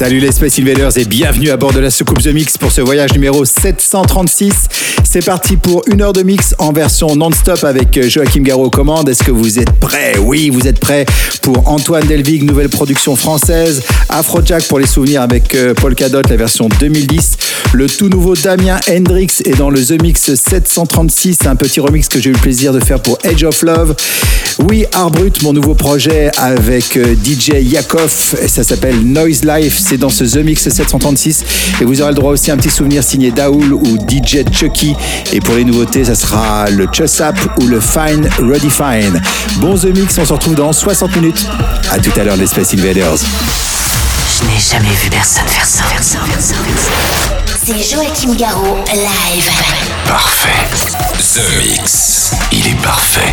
Salut les Space Invaders et bienvenue à bord de la soucoupe The Mix pour ce voyage numéro 736. C'est parti pour une heure de mix en version non-stop avec Joachim Garraud aux commandes. Est-ce que vous êtes prêts? Oui, vous êtes prêts pour Antoine Delvig, nouvelle production française. Afrojack pour les souvenirs avec euh, Paul Cadot, la version 2010. Le tout nouveau Damien Hendrix est dans le The Mix 736, un petit remix que j'ai eu le plaisir de faire pour Edge of Love. Oui, Art Brut, mon nouveau projet avec euh, DJ Yakov, ça s'appelle Noise Life, c'est dans ce The Mix 736 et vous aurez le droit aussi à un petit souvenir signé Daoul ou DJ Chucky et pour les nouveautés, ça sera le Chussap ou le Fine Ready Fine. Bon The Mix, on se retrouve dans 60 minutes. À tout à l'heure les Space Invaders. Je n'ai jamais vu personne faire ça. Faire ça, faire ça, faire ça. C'est Joachim Garraud, live. Parfait. The Mix. Il est parfait.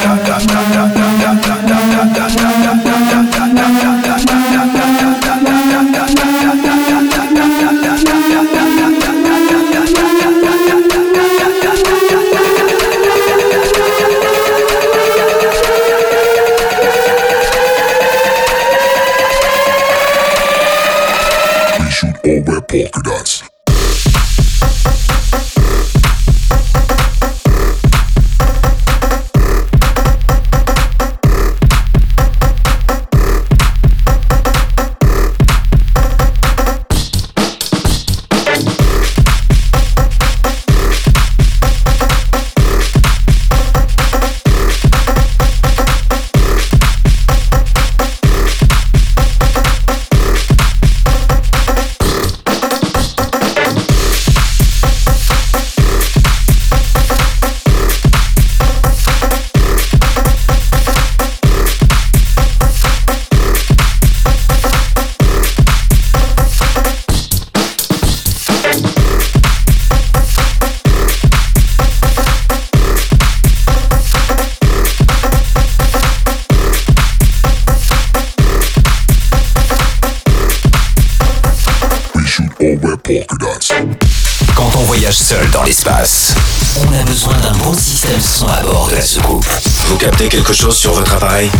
quelque chose sur votre appareil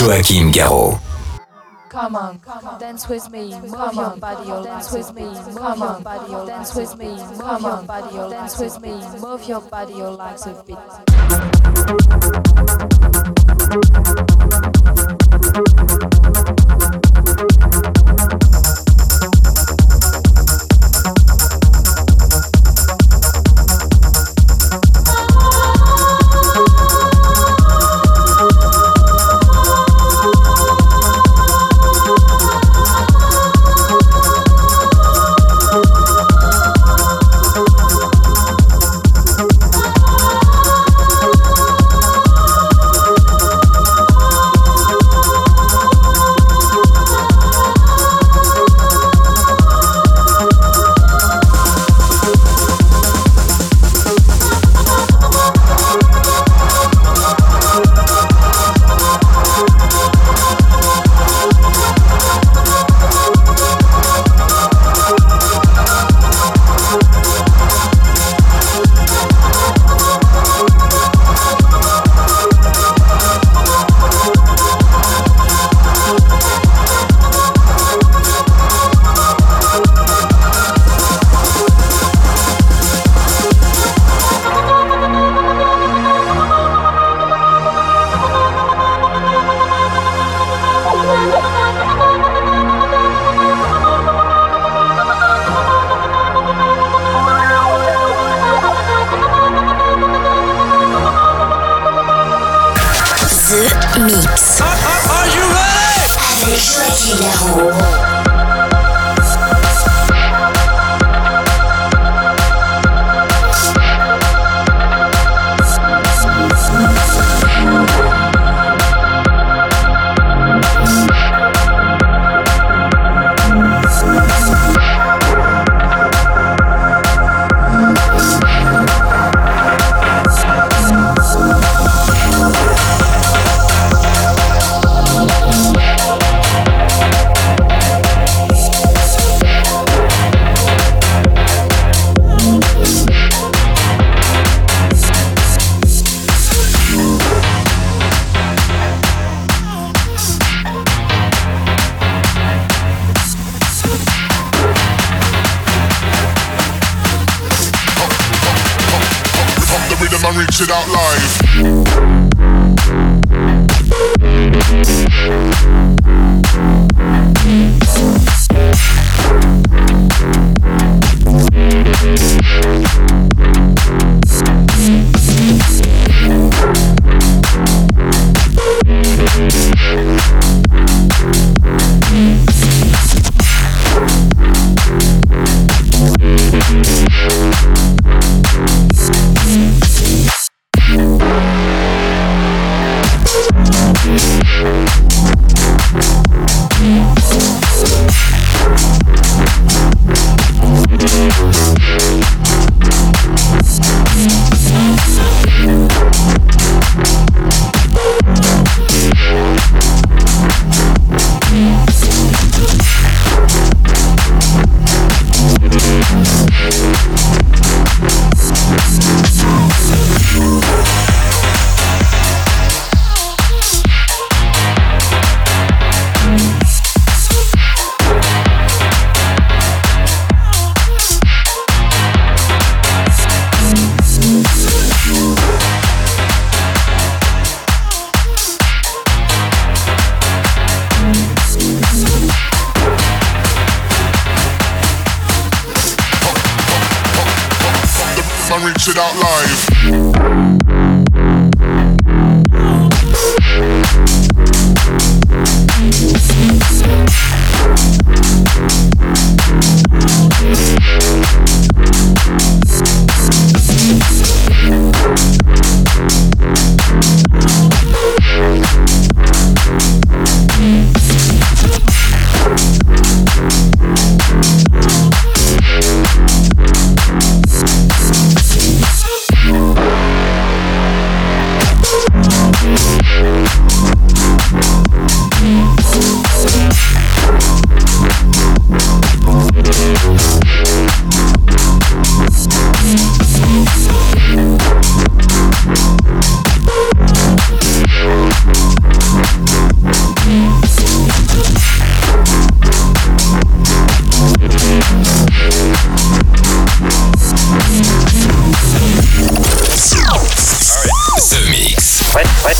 Joachim Garraud. Come on, come on, dance with me, move your body, your dance with me, move your body, oh, your dance with me, move your body, your dance with me, move your body, your legs a bit.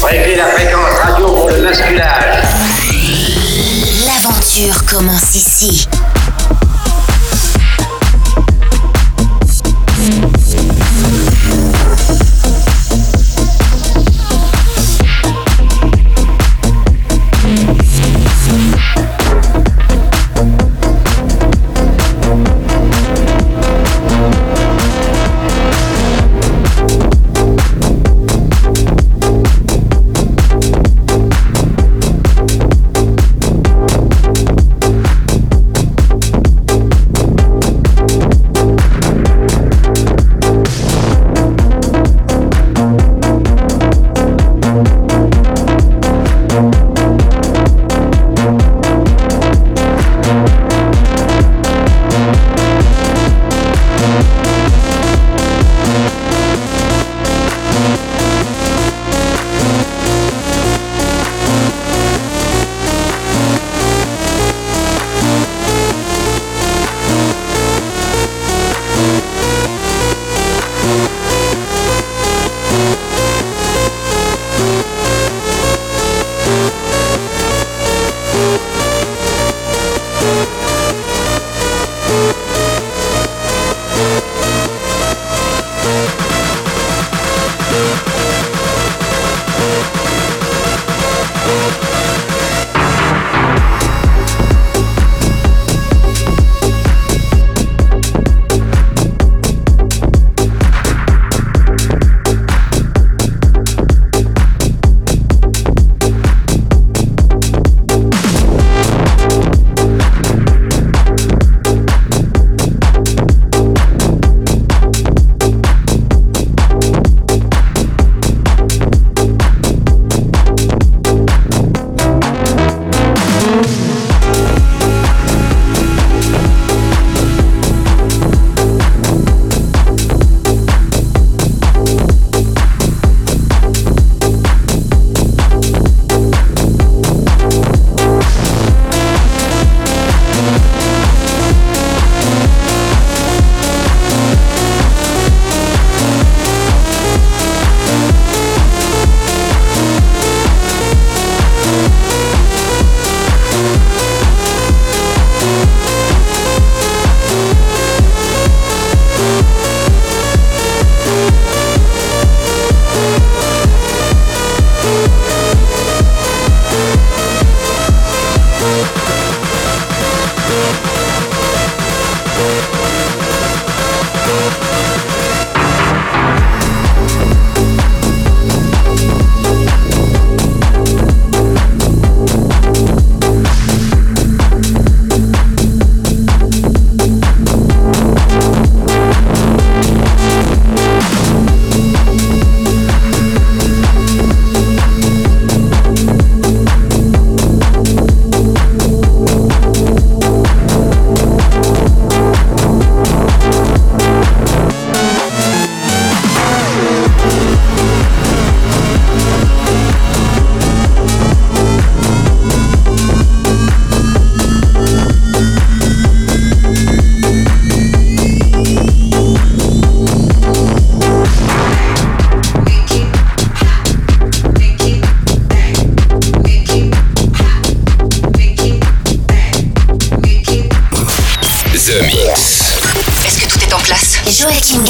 Réglez la fréquence radio pour le basculage. L'aventure commence ici.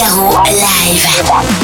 Figaro live.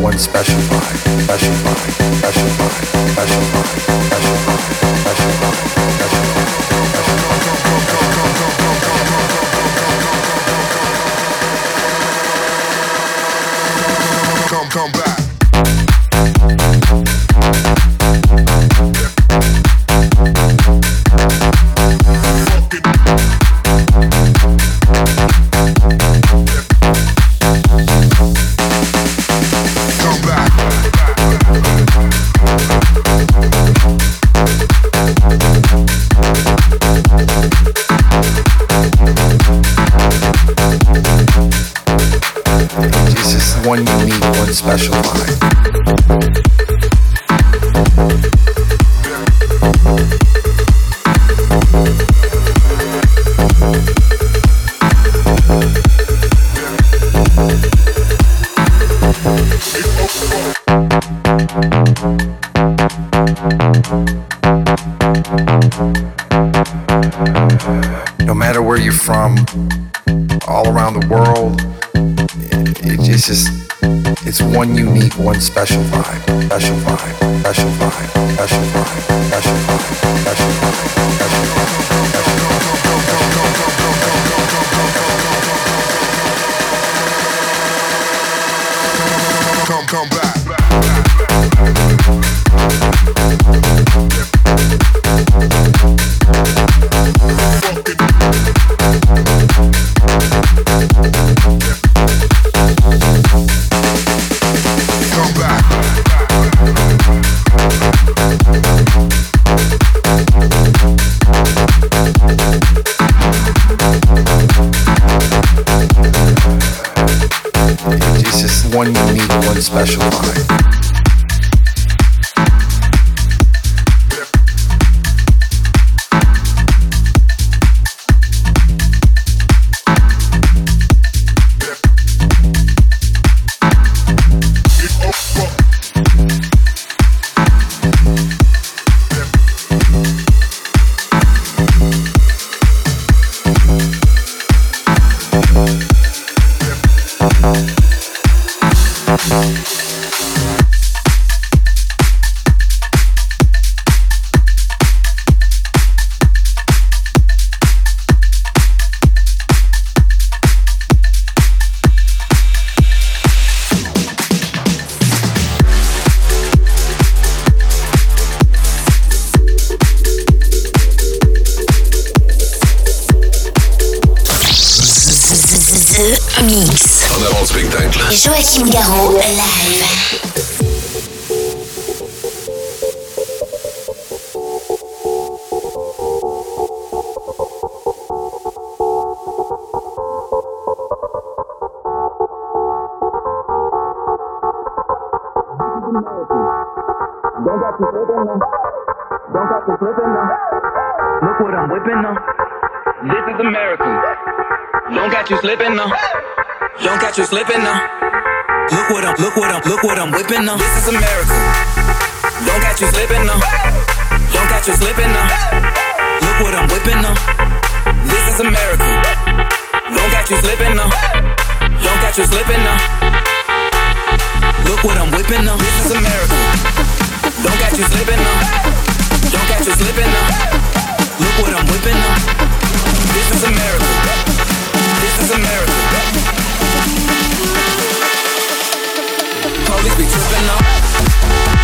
One special vibe, special vibe, Come, back. Don't got you slipping now. Look what I'm whipping now. This is America. Don't got you slipping now. Don't got you slipping now. Look what I'm, look what I'm, look what I'm whipping now. This is America. Don't got you slipping now. Don't got you slipping now. Look what I'm whipping now. This is America. Don't got you slipping now. Don't got you slipping now. Look what I'm whipping now. This is America. Don't got you slipping now. Don't catch you slipping now. Look what I'm whipping now. This is America. This is America. Police be tripping now.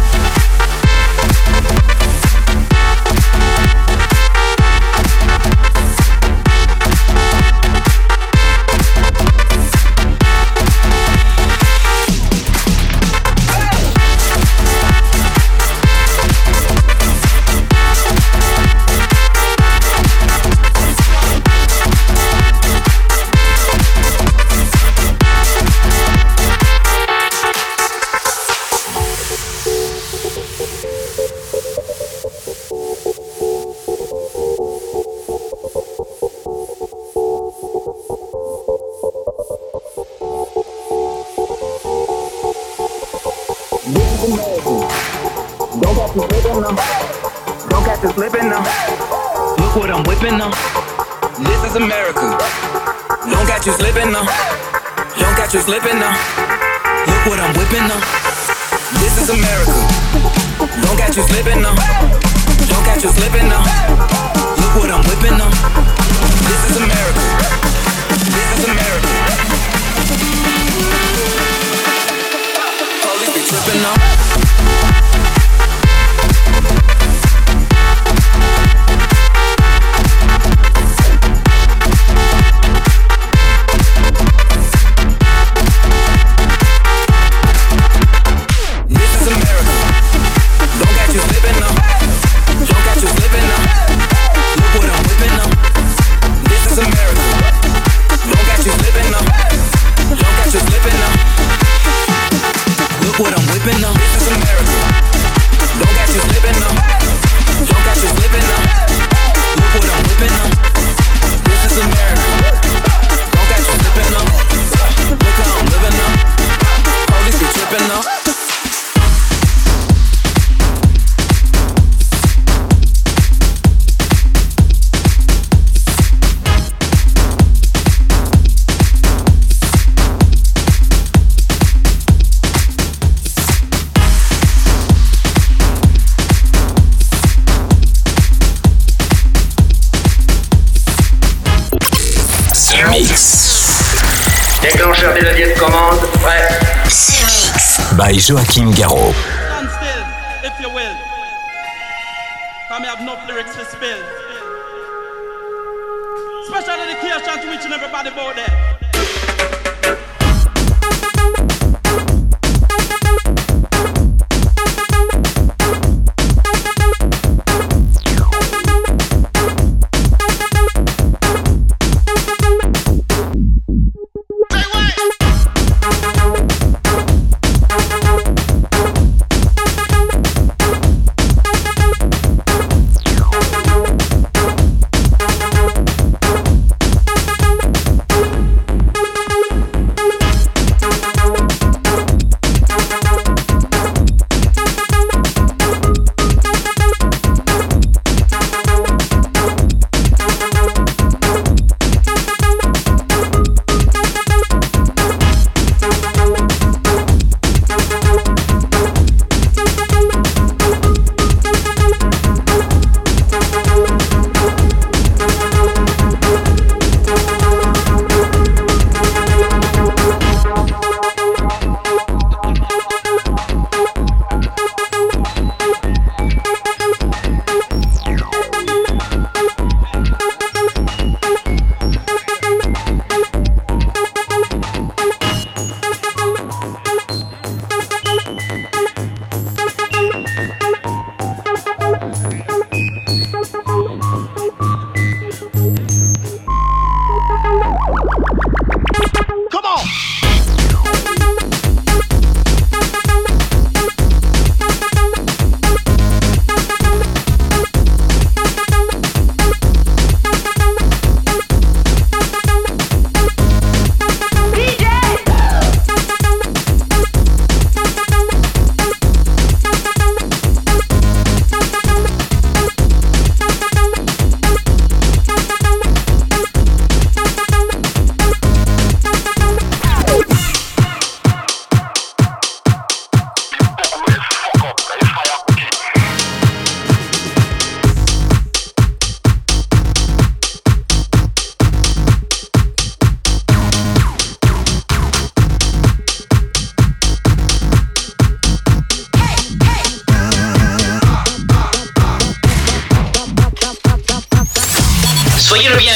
Kim Garou.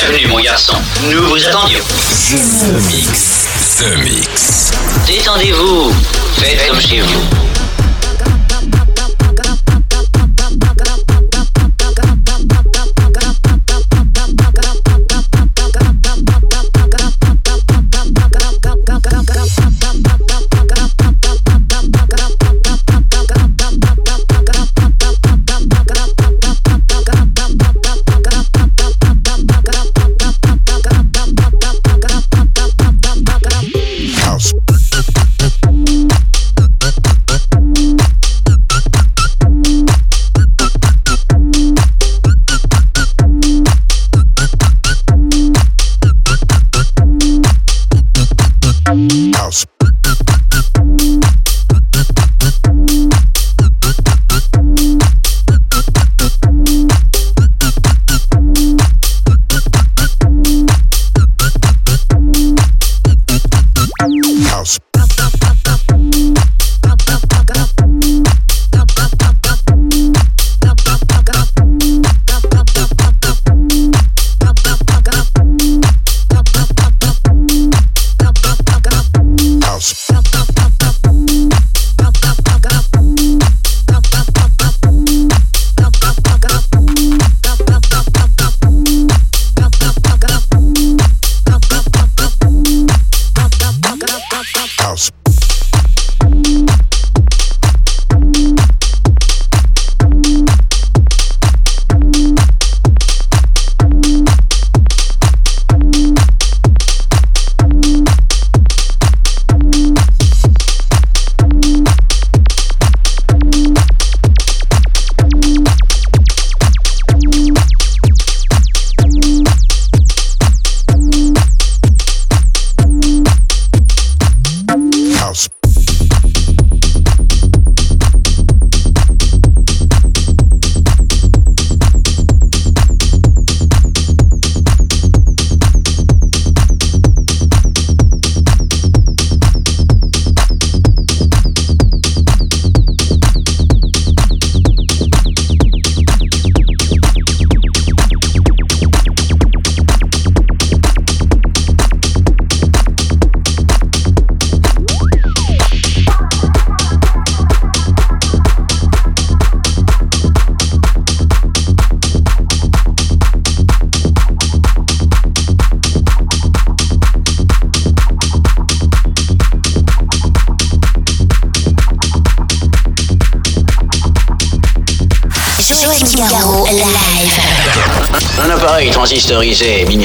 Bienvenue, mon garçon. Nous vous attendions. The Mix. The Mix. Détendez-vous. Faites comme chez vous.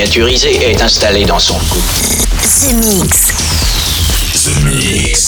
Miniaturisé est installé dans son cou. The Mix. The Mix.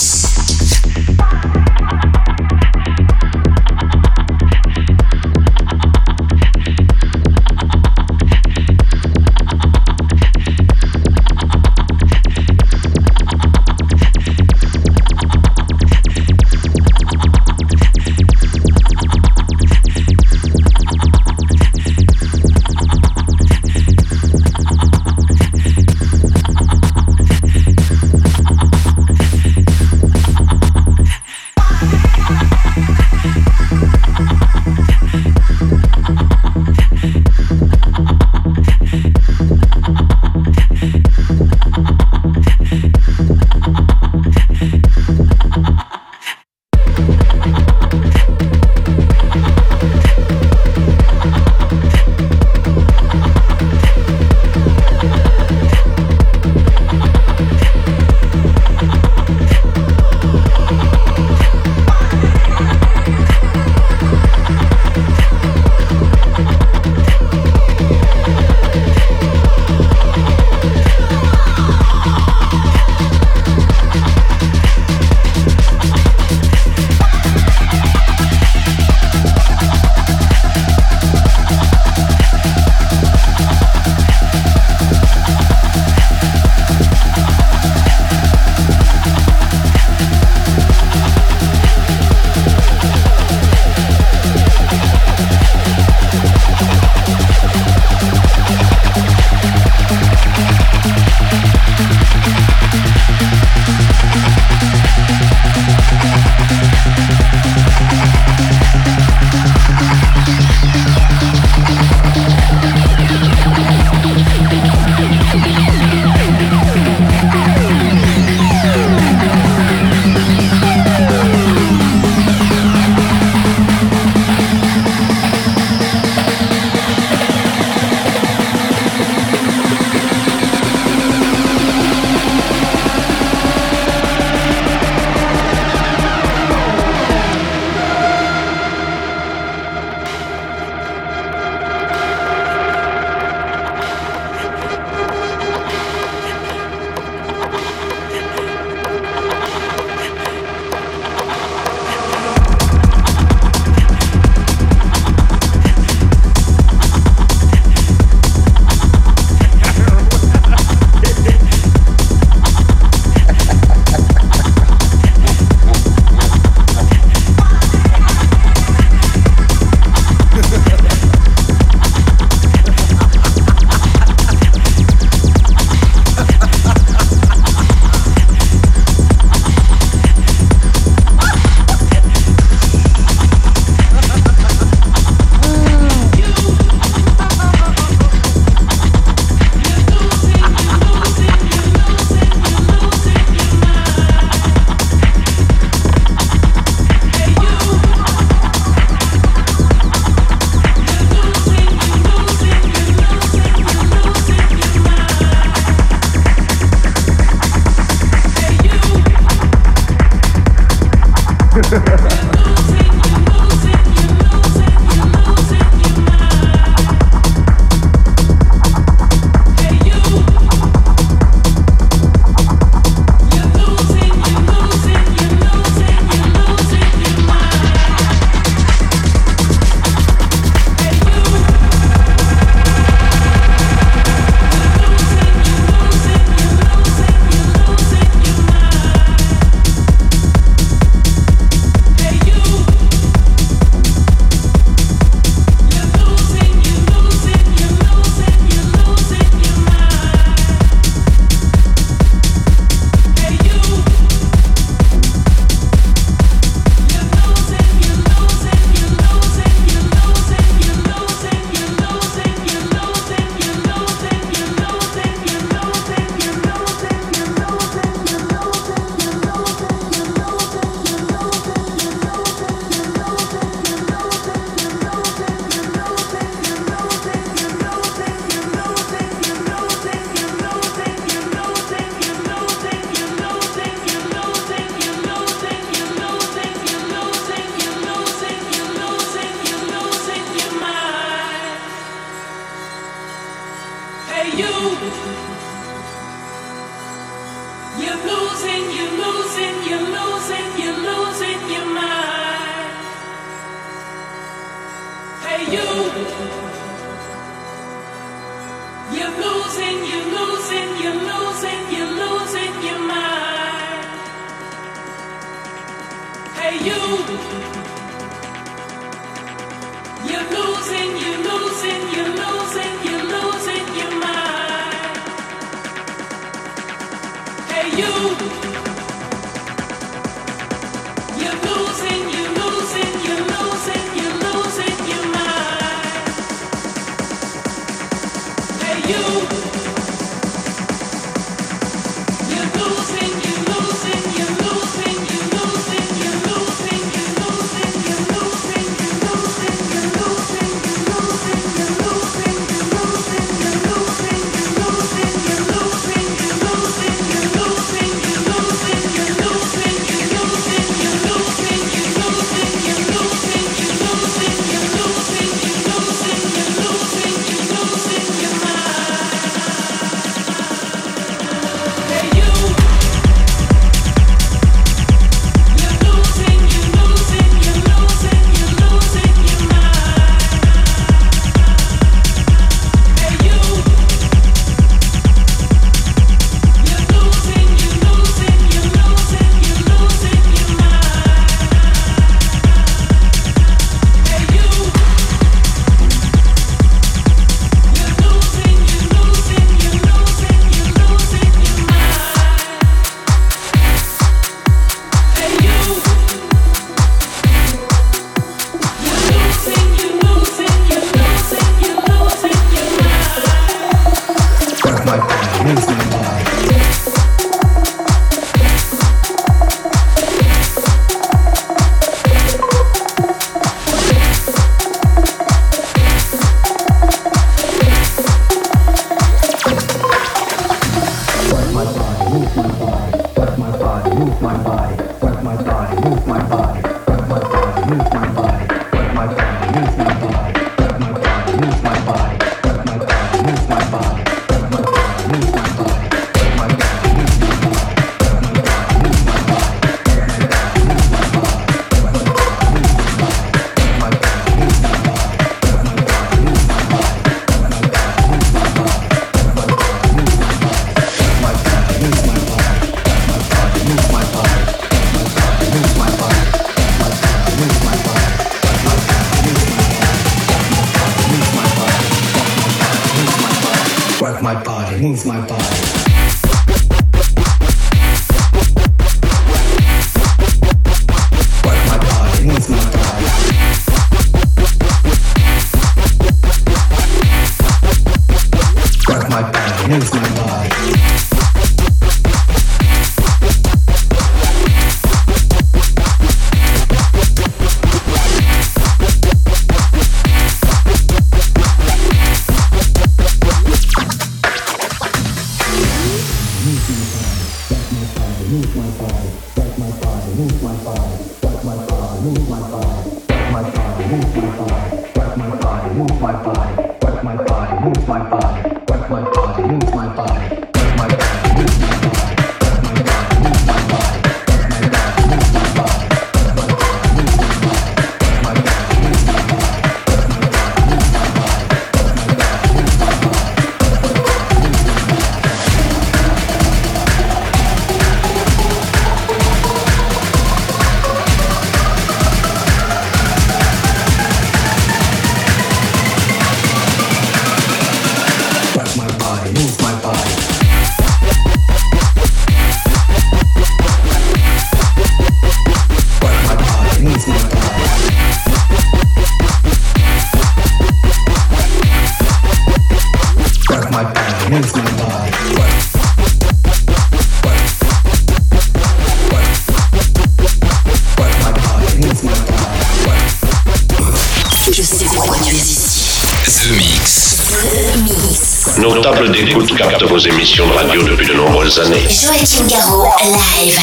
Émissions de radio depuis de nombreuses années. Joachim Garraud, live.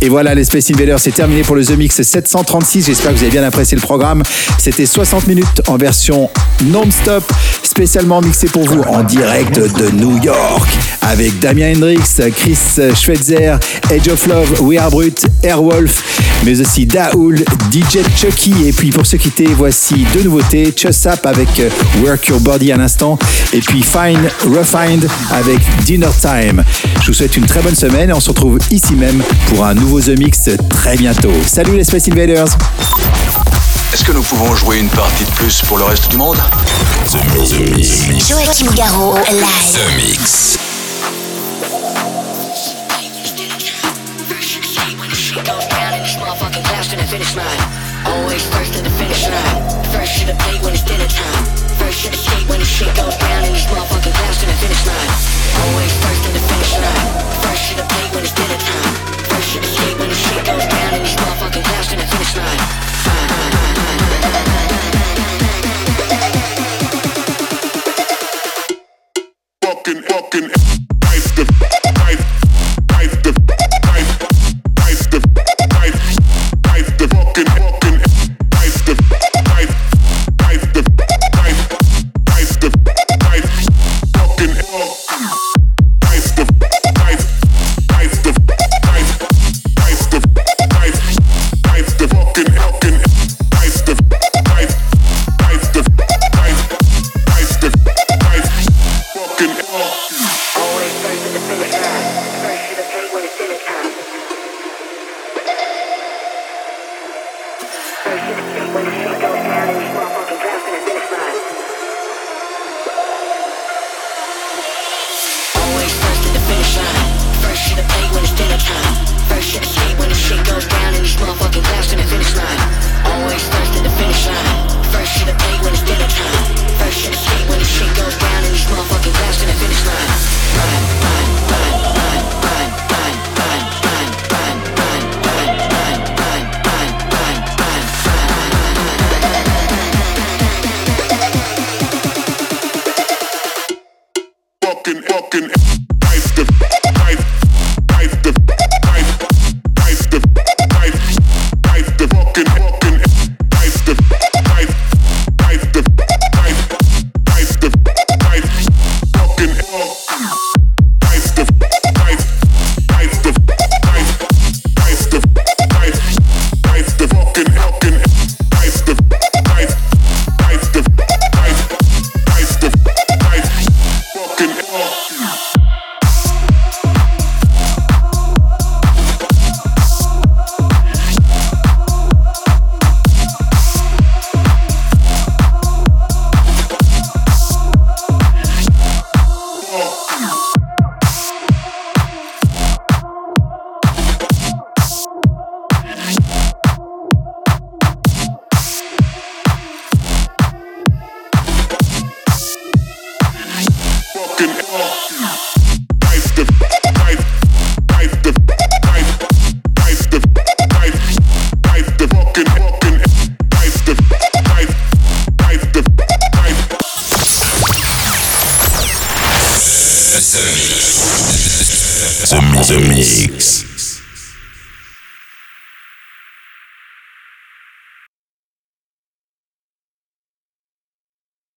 Et voilà, les Space Invaders, c'est terminé pour le The Mix 736. J'espère que vous avez bien apprécié le programme. C'était 60 minutes en version non-stop. Spécialement mixé pour vous en direct de New York avec Damien Hendrix, Chris Schweitzer, Edge of Love, We Are Brut, Airwolf, mais aussi Daoul, DJ Chucky. Et puis pour se quitter, voici deux nouveautés Chussap avec euh, Work Your Body à l'instant et puis Fine Refined avec Dinner Time. Je vous souhaite une très bonne semaine et on se retrouve ici même pour un nouveau The Mix très bientôt. Salut les Space Invaders! Est-ce que nous pouvons jouer une partie de plus pour le reste du monde The Mix. The Mix. Joachim Garraud, live. The Mix. Finish line. Always first to the finish line. First to the plate when it's dinner time. First to the skate when the shit goes down in this motherfucking glass to the finish line. Always first to the finish line. First to the plate when it's dinner time. First to the skate when the shit goes down in this motherfucking glass to the finish line. Fucking, fucking,